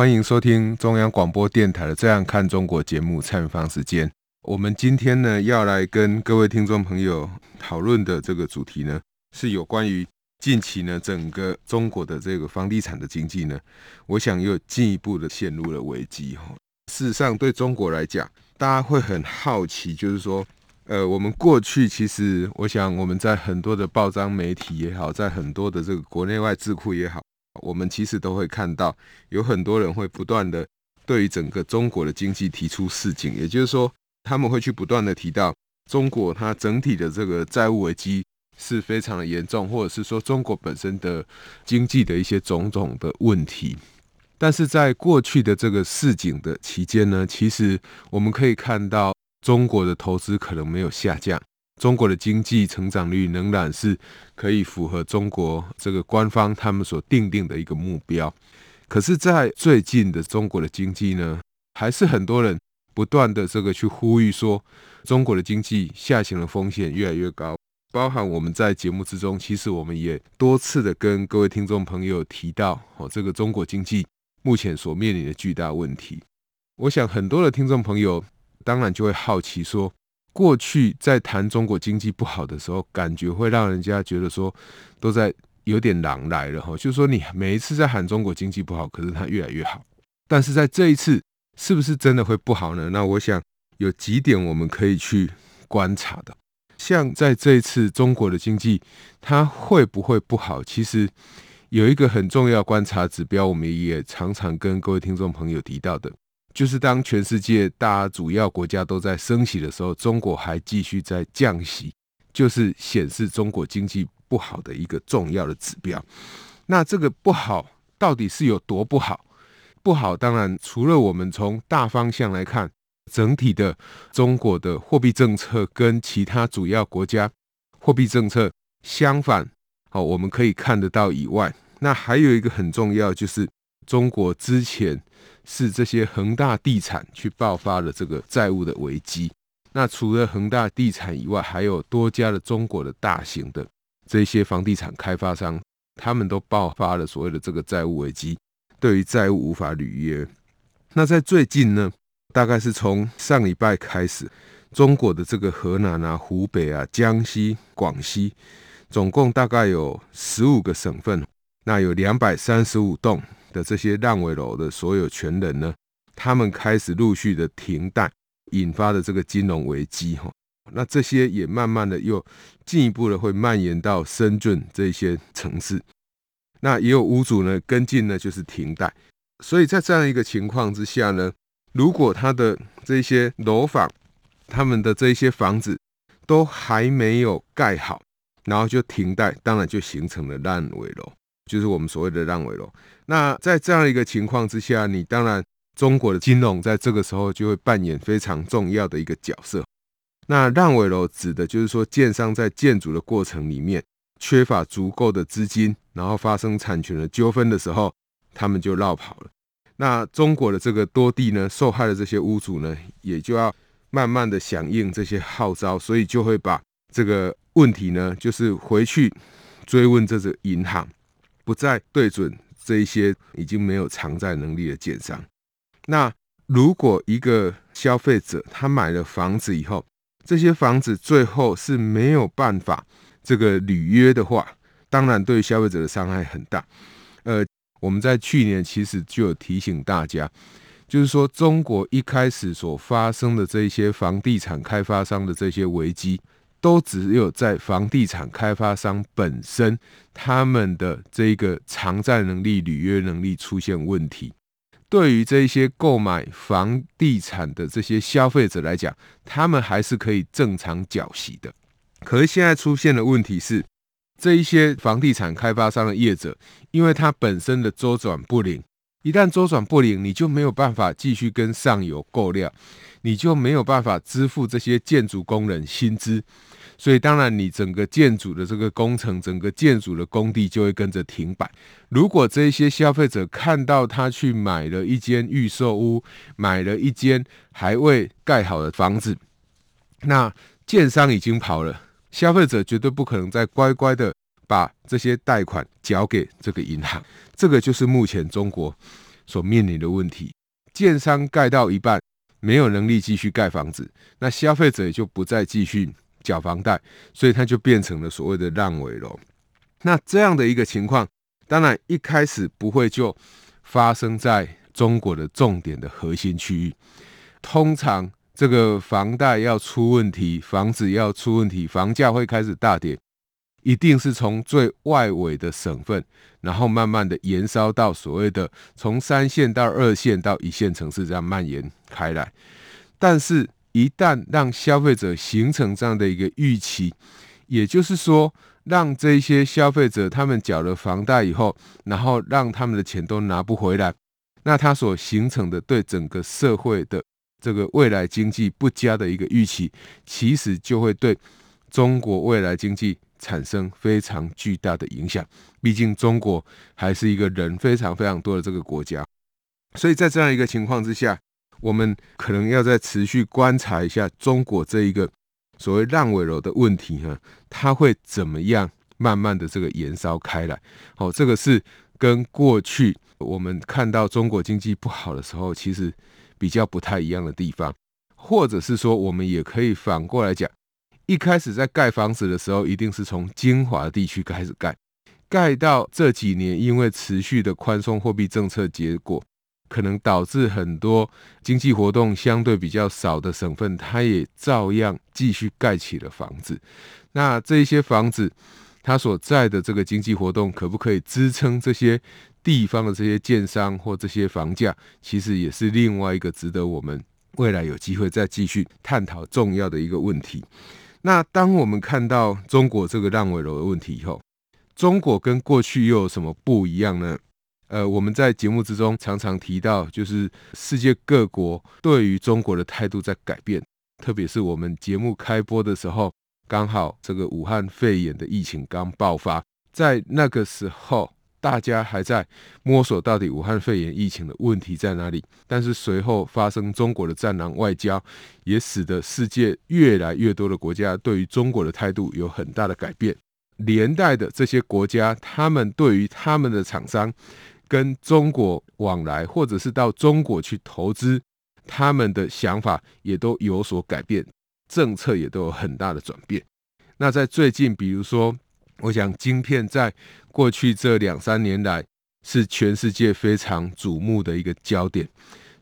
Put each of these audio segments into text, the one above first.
欢迎收听中央广播电台的《这样看中国》节目。蔡明芳时间，我们今天呢要来跟各位听众朋友讨论的这个主题呢。是有关于近期呢，整个中国的这个房地产的经济呢，我想又进一步的陷入了危机哈。事实上，对中国来讲，大家会很好奇，就是说，呃，我们过去其实，我想我们在很多的报章媒体也好，在很多的这个国内外智库也好，我们其实都会看到，有很多人会不断的对于整个中国的经济提出示警，也就是说，他们会去不断的提到中国它整体的这个债务危机。是非常的严重，或者是说中国本身的经济的一些种种的问题。但是在过去的这个市警的期间呢，其实我们可以看到中国的投资可能没有下降，中国的经济成长率仍然是可以符合中国这个官方他们所定定的一个目标。可是，在最近的中国的经济呢，还是很多人不断的这个去呼吁说，中国的经济下行的风险越来越高。包含我们在节目之中，其实我们也多次的跟各位听众朋友提到，哦，这个中国经济目前所面临的巨大问题。我想很多的听众朋友当然就会好奇说，过去在谈中国经济不好的时候，感觉会让人家觉得说都在有点狼来了哈，就是说你每一次在喊中国经济不好，可是它越来越好。但是在这一次，是不是真的会不好呢？那我想有几点我们可以去观察的。像在这一次中国的经济，它会不会不好？其实有一个很重要观察指标，我们也常常跟各位听众朋友提到的，就是当全世界大主要国家都在升息的时候，中国还继续在降息，就是显示中国经济不好的一个重要的指标。那这个不好到底是有多不好？不好，当然除了我们从大方向来看。整体的中国的货币政策跟其他主要国家货币政策相反，好，我们可以看得到以外，那还有一个很重要，就是中国之前是这些恒大地产去爆发了这个债务的危机。那除了恒大地产以外，还有多家的中国的大型的这些房地产开发商，他们都爆发了所谓的这个债务危机，对于债务无法履约。那在最近呢？大概是从上礼拜开始，中国的这个河南啊、湖北啊、江西、广西，总共大概有十五个省份，那有两百三十五栋的这些烂尾楼的所有权人呢，他们开始陆续的停贷，引发的这个金融危机哈。那这些也慢慢的又进一步的会蔓延到深圳这些城市，那也有屋主呢跟进呢，就是停贷，所以在这样一个情况之下呢。如果他的这些楼房，他们的这些房子都还没有盖好，然后就停贷，当然就形成了烂尾楼，就是我们所谓的烂尾楼。那在这样一个情况之下，你当然中国的金融在这个时候就会扮演非常重要的一个角色。那烂尾楼指的就是说，建商在建筑的过程里面缺乏足够的资金，然后发生产权的纠纷的时候，他们就绕跑了。那中国的这个多地呢，受害的这些屋主呢，也就要慢慢的响应这些号召，所以就会把这个问题呢，就是回去追问这个银行，不再对准这一些已经没有偿债能力的建商。那如果一个消费者他买了房子以后，这些房子最后是没有办法这个履约的话，当然对消费者的伤害很大，呃。我们在去年其实就有提醒大家，就是说中国一开始所发生的这些房地产开发商的这些危机，都只有在房地产开发商本身他们的这个偿债能力、履约能力出现问题。对于这些购买房地产的这些消费者来讲，他们还是可以正常缴息的。可是现在出现的问题是。这一些房地产开发商的业者，因为他本身的周转不灵，一旦周转不灵，你就没有办法继续跟上游购料，你就没有办法支付这些建筑工人薪资，所以当然你整个建筑的这个工程，整个建筑的工地就会跟着停摆。如果这些消费者看到他去买了一间预售屋，买了一间还未盖好的房子，那建商已经跑了，消费者绝对不可能再乖乖的。把这些贷款交给这个银行，这个就是目前中国所面临的问题。建商盖到一半，没有能力继续盖房子，那消费者也就不再继续缴房贷，所以它就变成了所谓的烂尾楼。那这样的一个情况，当然一开始不会就发生在中国的重点的核心区域。通常这个房贷要出问题，房子要出问题，房价会开始大跌。一定是从最外围的省份，然后慢慢的延烧到所谓的从三线到二线到一线城市这样蔓延开来。但是，一旦让消费者形成这样的一个预期，也就是说，让这些消费者他们缴了房贷以后，然后让他们的钱都拿不回来，那他所形成的对整个社会的这个未来经济不佳的一个预期，其实就会对中国未来经济。产生非常巨大的影响。毕竟中国还是一个人非常非常多的这个国家，所以在这样一个情况之下，我们可能要再持续观察一下中国这一个所谓烂尾楼的问题哈，它会怎么样慢慢的这个延烧开来？哦，这个是跟过去我们看到中国经济不好的时候，其实比较不太一样的地方，或者是说，我们也可以反过来讲。一开始在盖房子的时候，一定是从精华地区开始盖，盖到这几年，因为持续的宽松货币政策，结果可能导致很多经济活动相对比较少的省份，它也照样继续盖起了房子。那这些房子，它所在的这个经济活动，可不可以支撑这些地方的这些建商或这些房价？其实也是另外一个值得我们未来有机会再继续探讨重要的一个问题。那当我们看到中国这个烂尾楼的问题以后，中国跟过去又有什么不一样呢？呃，我们在节目之中常常提到，就是世界各国对于中国的态度在改变，特别是我们节目开播的时候，刚好这个武汉肺炎的疫情刚爆发，在那个时候。大家还在摸索到底武汉肺炎疫情的问题在哪里，但是随后发生中国的战狼外交，也使得世界越来越多的国家对于中国的态度有很大的改变，连带的这些国家，他们对于他们的厂商跟中国往来，或者是到中国去投资，他们的想法也都有所改变，政策也都有很大的转变。那在最近，比如说。我想，晶片在过去这两三年来是全世界非常瞩目的一个焦点，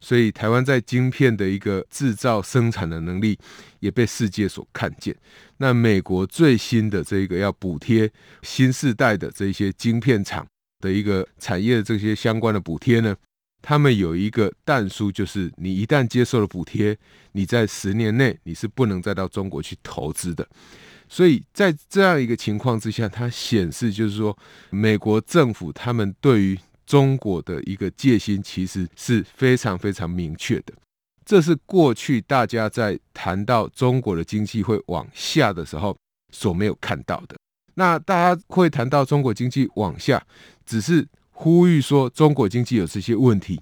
所以台湾在晶片的一个制造生产的能力也被世界所看见。那美国最新的这个要补贴新世代的这些晶片厂的一个产业的这些相关的补贴呢，他们有一个但书，就是你一旦接受了补贴，你在十年内你是不能再到中国去投资的。所以在这样一个情况之下，它显示就是说，美国政府他们对于中国的一个戒心其实是非常非常明确的。这是过去大家在谈到中国的经济会往下的时候所没有看到的。那大家会谈到中国经济往下，只是呼吁说中国经济有这些问题。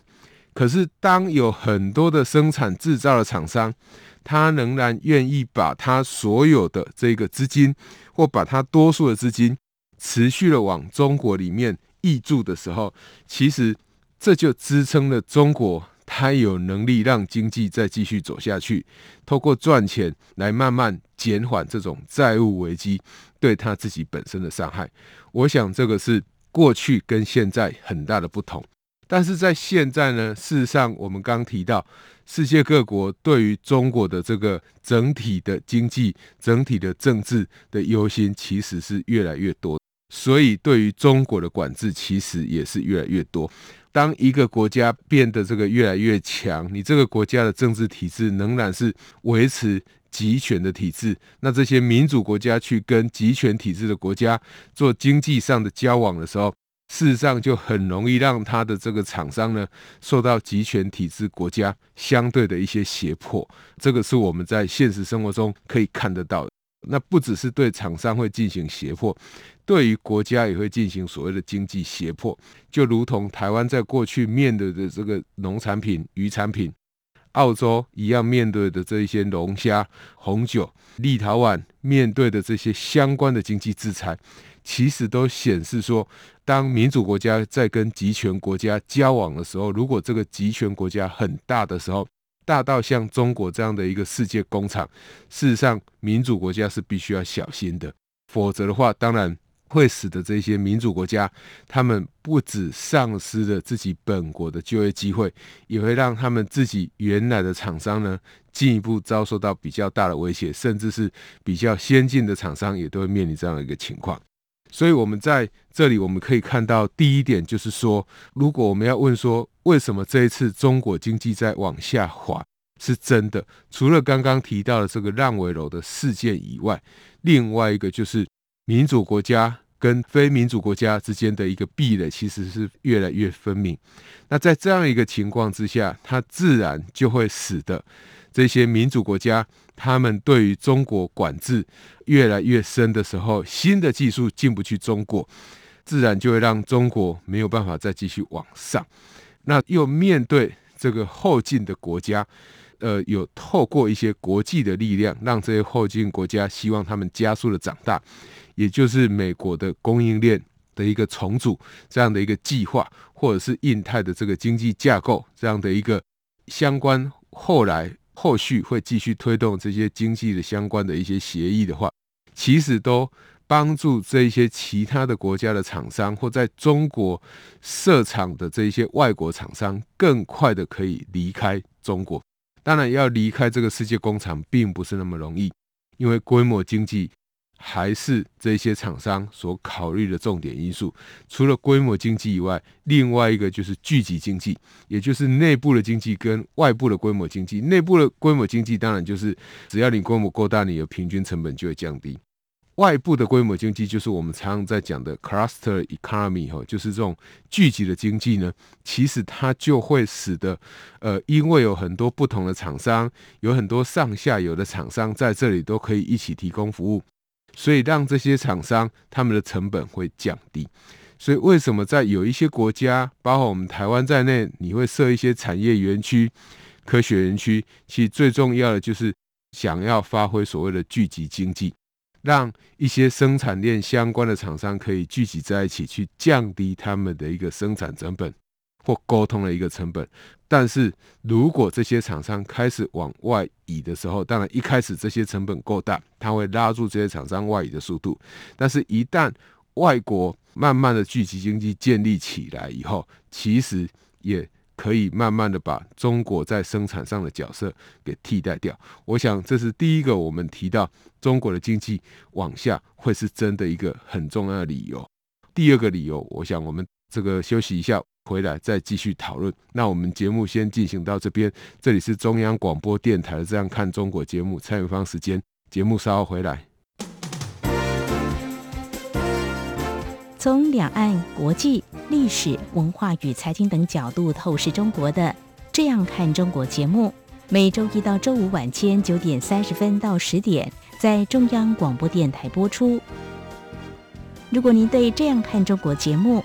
可是当有很多的生产制造的厂商，他仍然愿意把他所有的这个资金，或把他多数的资金，持续的往中国里面挹注的时候，其实这就支撑了中国，他有能力让经济再继续走下去，透过赚钱来慢慢减缓这种债务危机对他自己本身的伤害。我想这个是过去跟现在很大的不同。但是在现在呢，事实上我们刚提到。世界各国对于中国的这个整体的经济、整体的政治的忧心，其实是越来越多。所以，对于中国的管制，其实也是越来越多。当一个国家变得这个越来越强，你这个国家的政治体制仍然是维持集权的体制，那这些民主国家去跟集权体制的国家做经济上的交往的时候，事实上就很容易让他的这个厂商呢受到集权体制国家相对的一些胁迫。这个是我们在现实生活中可以看得到的。那不只是对厂商会进行胁迫，对于国家也会进行所谓的经济胁迫。就如同台湾在过去面对的这个农产品、渔产品，澳洲一样面对的这一些龙虾、红酒，立陶宛面对的这些相关的经济制裁，其实都显示说，当民主国家在跟集权国家交往的时候，如果这个集权国家很大的时候，大到像中国这样的一个世界工厂，事实上，民主国家是必须要小心的，否则的话，当然会使得这些民主国家，他们不止丧失了自己本国的就业机会，也会让他们自己原来的厂商呢，进一步遭受到比较大的威胁，甚至是比较先进的厂商也都会面临这样的一个情况。所以，我们在这里我们可以看到，第一点就是说，如果我们要问说，为什么这一次中国经济在往下滑，是真的？除了刚刚提到的这个烂尾楼的事件以外，另外一个就是民主国家跟非民主国家之间的一个壁垒，其实是越来越分明。那在这样一个情况之下，它自然就会使得这些民主国家。他们对于中国管制越来越深的时候，新的技术进不去中国，自然就会让中国没有办法再继续往上。那又面对这个后进的国家，呃，有透过一些国际的力量，让这些后进国家希望他们加速的长大，也就是美国的供应链的一个重组这样的一个计划，或者是印太的这个经济架构这样的一个相关，后来。后续会继续推动这些经济的相关的一些协议的话，其实都帮助这一些其他的国家的厂商或在中国设厂的这一些外国厂商，更快的可以离开中国。当然，要离开这个世界工厂并不是那么容易，因为规模经济。还是这些厂商所考虑的重点因素。除了规模经济以外，另外一个就是聚集经济，也就是内部的经济跟外部的规模经济。内部的规模经济当然就是只要你规模够大，你的平均成本就会降低。外部的规模经济就是我们常常在讲的 cluster economy 哈，就是这种聚集的经济呢，其实它就会使得呃，因为有很多不同的厂商，有很多上下游的厂商在这里都可以一起提供服务。所以让这些厂商他们的成本会降低，所以为什么在有一些国家，包括我们台湾在内，你会设一些产业园区、科学园区？其实最重要的就是想要发挥所谓的聚集经济，让一些生产链相关的厂商可以聚集在一起，去降低他们的一个生产成本。或沟通的一个成本，但是如果这些厂商开始往外移的时候，当然一开始这些成本够大，它会拉住这些厂商外移的速度。但是，一旦外国慢慢的聚集经济建立起来以后，其实也可以慢慢的把中国在生产上的角色给替代掉。我想这是第一个我们提到中国的经济往下会是真的一个很重要的理由。第二个理由，我想我们这个休息一下。回来再继续讨论。那我们节目先进行到这边。这里是中央广播电台的《这样看中国》节目，蔡明芳时间。节目稍后回来。从两岸、国际、历史文化与财经等角度透视中国的《这样看中国》节目，每周一到周五晚间九点三十分到十点在中央广播电台播出。如果您对《这样看中国》节目，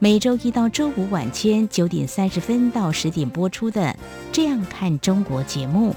每周一到周五晚间九点三十分到十点播出的《这样看中国》节目。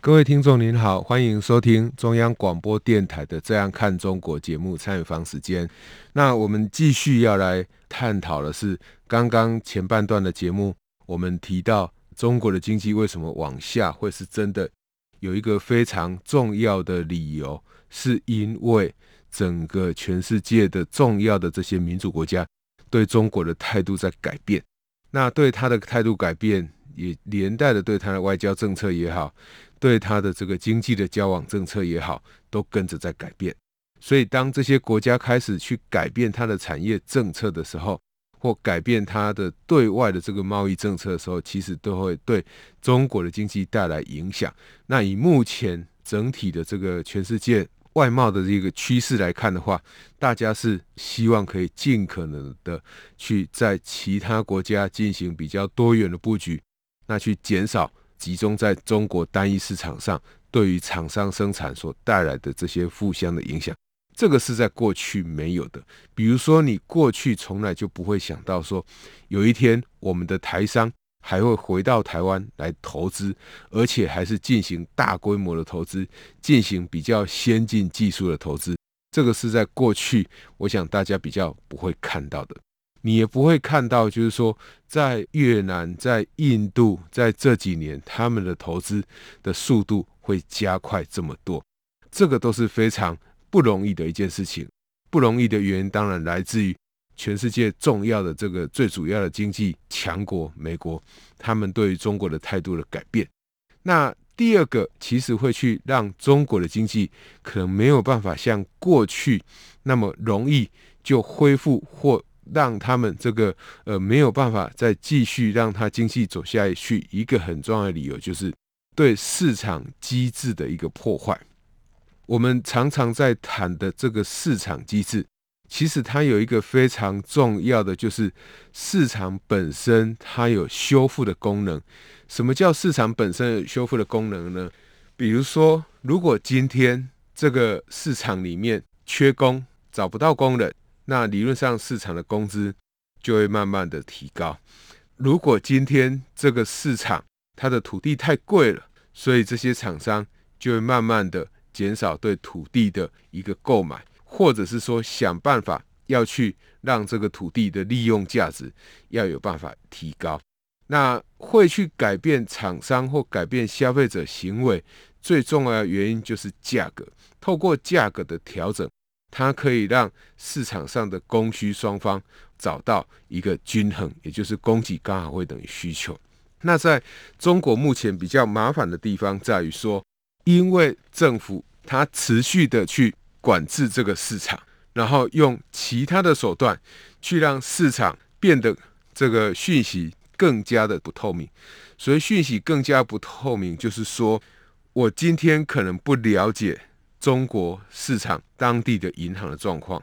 各位听众您好，欢迎收听中央广播电台的《这样看中国》节目，参与方时间。那我们继续要来探讨的是刚刚前半段的节目，我们提到中国的经济为什么往下会是真的，有一个非常重要的理由，是因为。整个全世界的重要的这些民主国家对中国的态度在改变。那对他的态度改变，也连带的对他的外交政策也好，对他的这个经济的交往政策也好，都跟着在改变。所以，当这些国家开始去改变它的产业政策的时候，或改变它的对外的这个贸易政策的时候，其实都会对中国的经济带来影响。那以目前整体的这个全世界外贸的这个趋势来看的话，大家是希望可以尽可能的去在其他国家进行比较多元的布局，那去减少集中在中国单一市场上对于厂商生产所带来的这些负相的影响。这个是在过去没有的。比如说，你过去从来就不会想到说，有一天我们的台商还会回到台湾来投资，而且还是进行大规模的投资，进行比较先进技术的投资。这个是在过去，我想大家比较不会看到的。你也不会看到，就是说，在越南、在印度，在这几年他们的投资的速度会加快这么多。这个都是非常。不容易的一件事情，不容易的原因当然来自于全世界重要的这个最主要的经济强国美国，他们对于中国的态度的改变。那第二个，其实会去让中国的经济可能没有办法像过去那么容易就恢复，或让他们这个呃没有办法再继续让它经济走下去。一个很重要的理由就是对市场机制的一个破坏。我们常常在谈的这个市场机制，其实它有一个非常重要的，就是市场本身它有修复的功能。什么叫市场本身有修复的功能呢？比如说，如果今天这个市场里面缺工，找不到工人，那理论上市场的工资就会慢慢的提高。如果今天这个市场它的土地太贵了，所以这些厂商就会慢慢的。减少对土地的一个购买，或者是说想办法要去让这个土地的利用价值要有办法提高，那会去改变厂商或改变消费者行为，最重要的原因就是价格。透过价格的调整，它可以让市场上的供需双方找到一个均衡，也就是供给刚好会等于需求。那在中国目前比较麻烦的地方在于说。因为政府它持续的去管制这个市场，然后用其他的手段去让市场变得这个讯息更加的不透明。所以讯息更加不透明，就是说我今天可能不了解中国市场当地的银行的状况，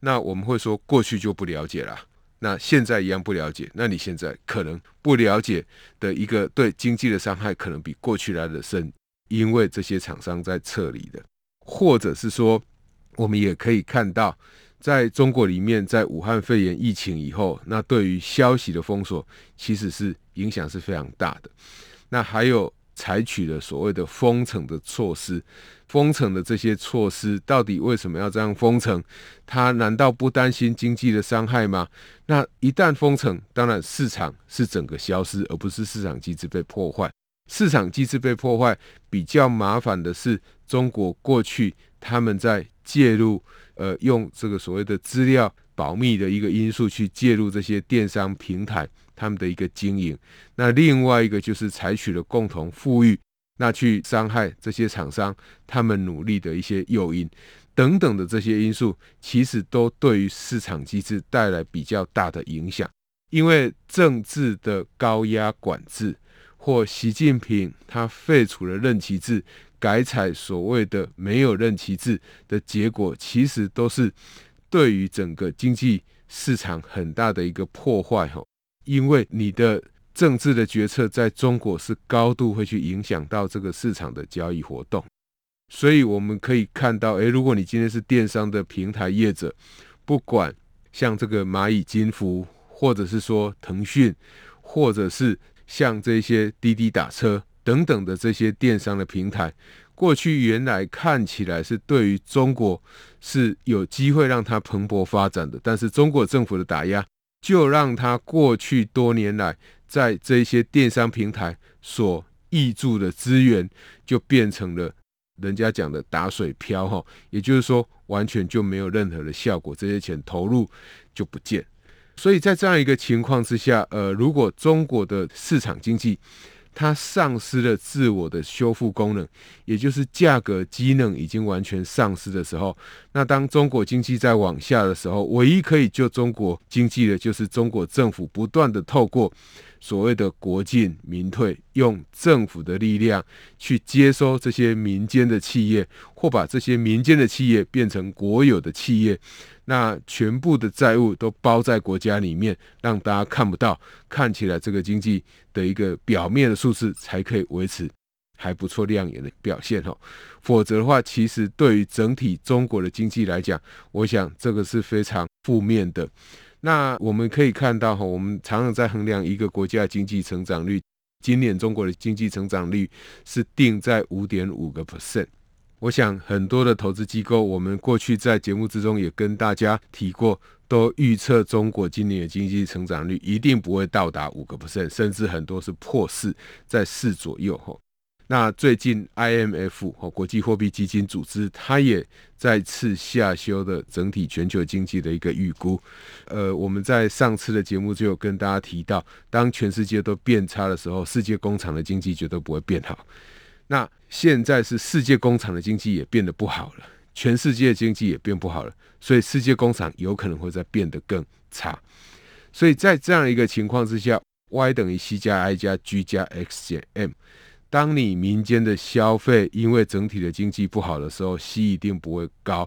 那我们会说过去就不了解了，那现在一样不了解。那你现在可能不了解的一个对经济的伤害，可能比过去来的深。因为这些厂商在撤离的，或者是说，我们也可以看到，在中国里面，在武汉肺炎疫情以后，那对于消息的封锁，其实是影响是非常大的。那还有采取了所谓的封城的措施，封城的这些措施，到底为什么要这样封城？他难道不担心经济的伤害吗？那一旦封城，当然市场是整个消失，而不是市场机制被破坏。市场机制被破坏，比较麻烦的是中国过去他们在介入，呃，用这个所谓的资料保密的一个因素去介入这些电商平台他们的一个经营。那另外一个就是采取了共同富裕，那去伤害这些厂商他们努力的一些诱因等等的这些因素，其实都对于市场机制带来比较大的影响，因为政治的高压管制。或习近平他废除了任期制，改采所谓的没有任期制的结果，其实都是对于整个经济市场很大的一个破坏。吼，因为你的政治的决策在中国是高度会去影响到这个市场的交易活动，所以我们可以看到，诶，如果你今天是电商的平台业者，不管像这个蚂蚁金服，或者是说腾讯，或者是像这些滴滴打车等等的这些电商的平台，过去原来看起来是对于中国是有机会让它蓬勃发展的，但是中国政府的打压，就让它过去多年来在这些电商平台所挹注的资源，就变成了人家讲的打水漂哈，也就是说完全就没有任何的效果，这些钱投入就不见。所以在这样一个情况之下，呃，如果中国的市场经济它丧失了自我的修复功能，也就是价格机能已经完全丧失的时候，那当中国经济在往下的时候，唯一可以救中国经济的，就是中国政府不断的透过。所谓的国进民退，用政府的力量去接收这些民间的企业，或把这些民间的企业变成国有的企业，那全部的债务都包在国家里面，让大家看不到，看起来这个经济的一个表面的数字才可以维持还不错亮眼的表现哈。否则的话，其实对于整体中国的经济来讲，我想这个是非常负面的。那我们可以看到哈，我们常常在衡量一个国家的经济成长率。今年中国的经济成长率是定在五点五个 percent。我想很多的投资机构，我们过去在节目之中也跟大家提过，都预测中国今年的经济成长率一定不会到达五个 percent，甚至很多是破四，在四左右哈。那最近，IMF 和国际货币基金组织，它也再次下修的整体全球经济的一个预估。呃，我们在上次的节目就有跟大家提到，当全世界都变差的时候，世界工厂的经济绝对不会变好。那现在是世界工厂的经济也变得不好了，全世界经济也变不好了，所以世界工厂有可能会再变得更差。所以在这样一个情况之下，Y 等于 C 加 I 加 G 加 X 减 M。当你民间的消费因为整体的经济不好的时候，C 一定不会高。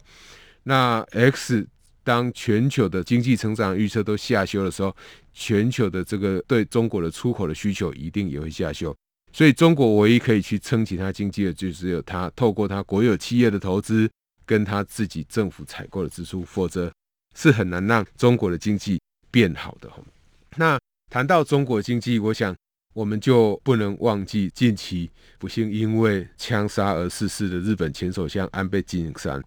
那 X 当全球的经济成长预测都下修的时候，全球的这个对中国的出口的需求一定也会下修。所以中国唯一可以去撑起它经济的，就只有它透过它国有企业的投资跟它自己政府采购的支出，否则是很难让中国的经济变好的。那谈到中国经济，我想。我们就不能忘记近期不幸因为枪杀而逝世的日本前首相安倍晋三。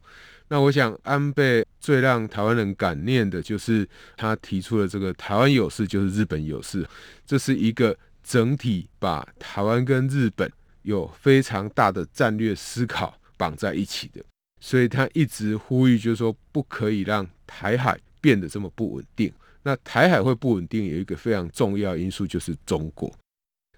那我想，安倍最让台湾人感念的就是他提出了这个“台湾有事就是日本有事”，这是一个整体把台湾跟日本有非常大的战略思考绑在一起的。所以他一直呼吁，就是说不可以让台海变得这么不稳定。那台海会不稳定，有一个非常重要因素就是中国。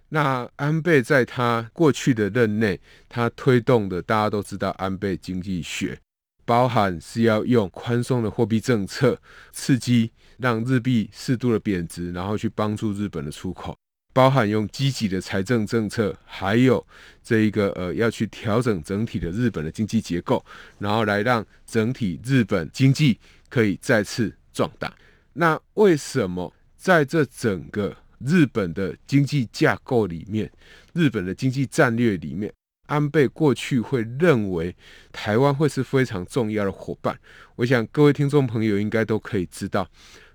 那安倍在他过去的任内，他推动的大家都知道安倍经济学，包含是要用宽松的货币政策刺激，让日币适度的贬值，然后去帮助日本的出口，包含用积极的财政政策，还有这一个呃要去调整整体的日本的经济结构，然后来让整体日本经济可以再次壮大。那为什么在这整个日本的经济架构里面，日本的经济战略里面，安倍过去会认为台湾会是非常重要的伙伴。我想各位听众朋友应该都可以知道，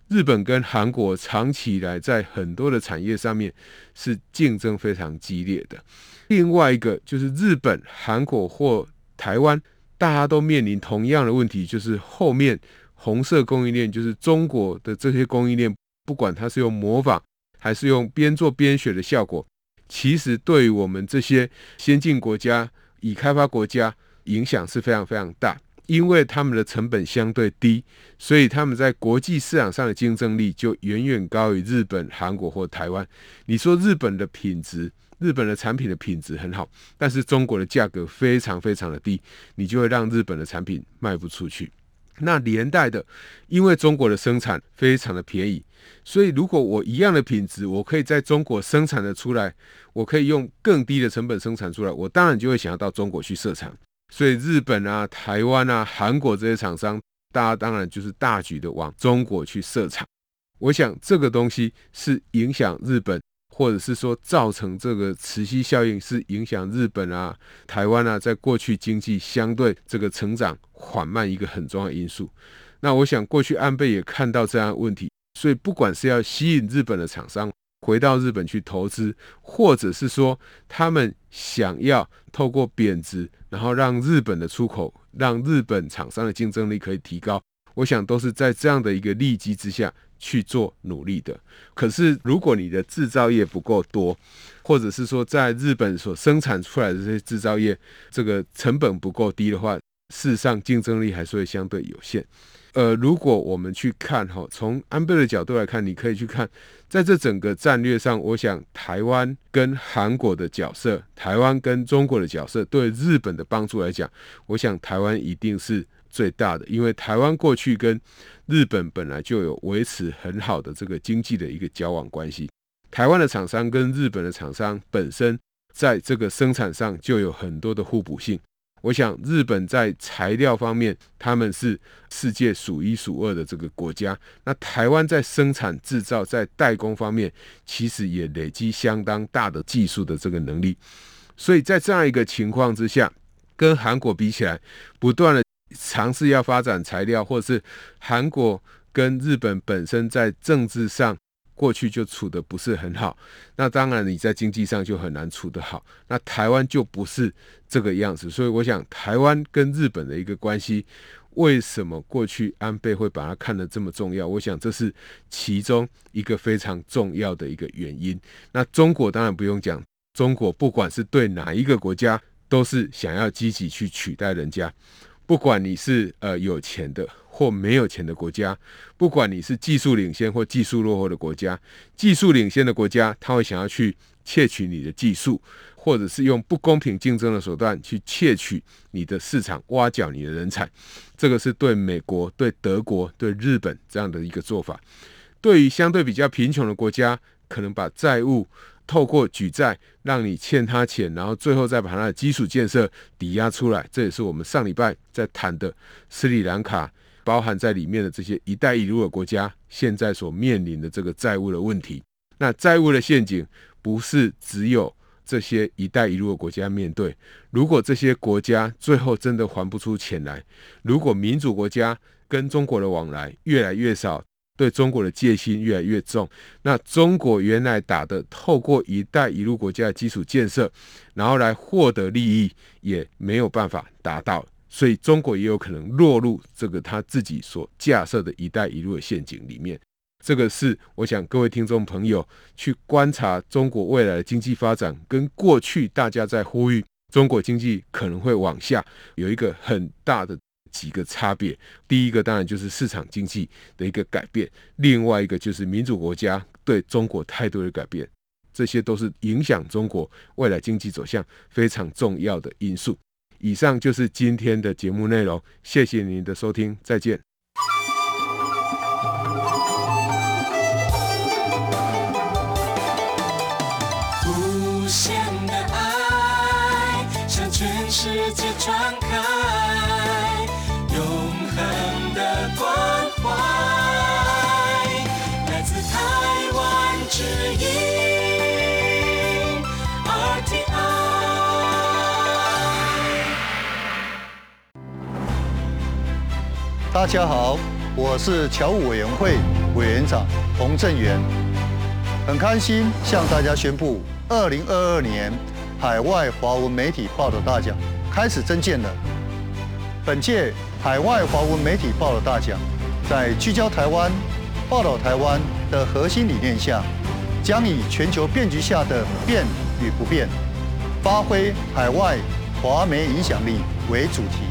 日本跟韩国长期以来在很多的产业上面是竞争非常激烈的。另外一个就是日本、韩国或台湾，大家都面临同样的问题，就是后面红色供应链，就是中国的这些供应链，不管它是用模仿。还是用边做边学的效果，其实对于我们这些先进国家、已开发国家影响是非常非常大，因为他们的成本相对低，所以他们在国际市场上的竞争力就远远高于日本、韩国或台湾。你说日本的品质，日本的产品的品质很好，但是中国的价格非常非常的低，你就会让日本的产品卖不出去。那连带的，因为中国的生产非常的便宜，所以如果我一样的品质，我可以在中国生产的出来，我可以用更低的成本生产出来，我当然就会想要到中国去设厂。所以日本啊、台湾啊、韩国这些厂商，大家当然就是大举的往中国去设厂。我想这个东西是影响日本。或者是说，造成这个磁吸效应是影响日本啊、台湾啊，在过去经济相对这个成长缓慢一个很重要的因素。那我想，过去安倍也看到这样的问题，所以不管是要吸引日本的厂商回到日本去投资，或者是说他们想要透过贬值，然后让日本的出口、让日本厂商的竞争力可以提高，我想都是在这样的一个利基之下去做努力的。可是，如果你的制造业不够多，或者是说在日本所生产出来的这些制造业，这个成本不够低的话，事实上竞争力还是会相对有限。呃，如果我们去看哈，从安倍的角度来看，你可以去看，在这整个战略上，我想台湾跟韩国的角色，台湾跟中国的角色，对日本的帮助来讲，我想台湾一定是最大的，因为台湾过去跟日本本来就有维持很好的这个经济的一个交往关系，台湾的厂商跟日本的厂商本身在这个生产上就有很多的互补性。我想，日本在材料方面，他们是世界数一数二的这个国家。那台湾在生产制造、在代工方面，其实也累积相当大的技术的这个能力。所以在这样一个情况之下，跟韩国比起来，不断的尝试要发展材料，或者是韩国跟日本本身在政治上。过去就处得不是很好，那当然你在经济上就很难处得好。那台湾就不是这个样子，所以我想台湾跟日本的一个关系，为什么过去安倍会把它看得这么重要？我想这是其中一个非常重要的一个原因。那中国当然不用讲，中国不管是对哪一个国家，都是想要积极去取代人家，不管你是呃有钱的。或没有钱的国家，不管你是技术领先或技术落后的国家，技术领先的国家，他会想要去窃取你的技术，或者是用不公平竞争的手段去窃取你的市场，挖角你的人才。这个是对美国、对德国、对日本这样的一个做法。对于相对比较贫穷的国家，可能把债务透过举债让你欠他钱，然后最后再把他的基础建设抵押出来。这也是我们上礼拜在谈的斯里兰卡。包含在里面的这些“一带一路”的国家，现在所面临的这个债务的问题，那债务的陷阱不是只有这些“一带一路”的国家面对。如果这些国家最后真的还不出钱来，如果民主国家跟中国的往来越来越少，对中国的戒心越来越重，那中国原来打的透过“一带一路”国家的基础建设，然后来获得利益，也没有办法达到。所以中国也有可能落入这个他自己所架设的一带一路的陷阱里面。这个是我想各位听众朋友去观察中国未来的经济发展，跟过去大家在呼吁中国经济可能会往下，有一个很大的几个差别。第一个当然就是市场经济的一个改变，另外一个就是民主国家对中国态度的改变，这些都是影响中国未来经济走向非常重要的因素。以上就是今天的节目内容，谢谢您的收听，再见。大家好，我是侨务委员会委员长洪正元，很开心向大家宣布，二零二二年海外华文媒体报道大奖开始征件了。本届海外华文媒体报道大奖，在聚焦台湾、报道台湾的核心理念下，将以全球变局下的变与不变，发挥海外华媒影响力为主题。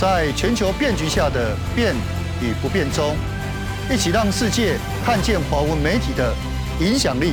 在全球变局下的变与不变中，一起让世界看见华文媒体的影响力。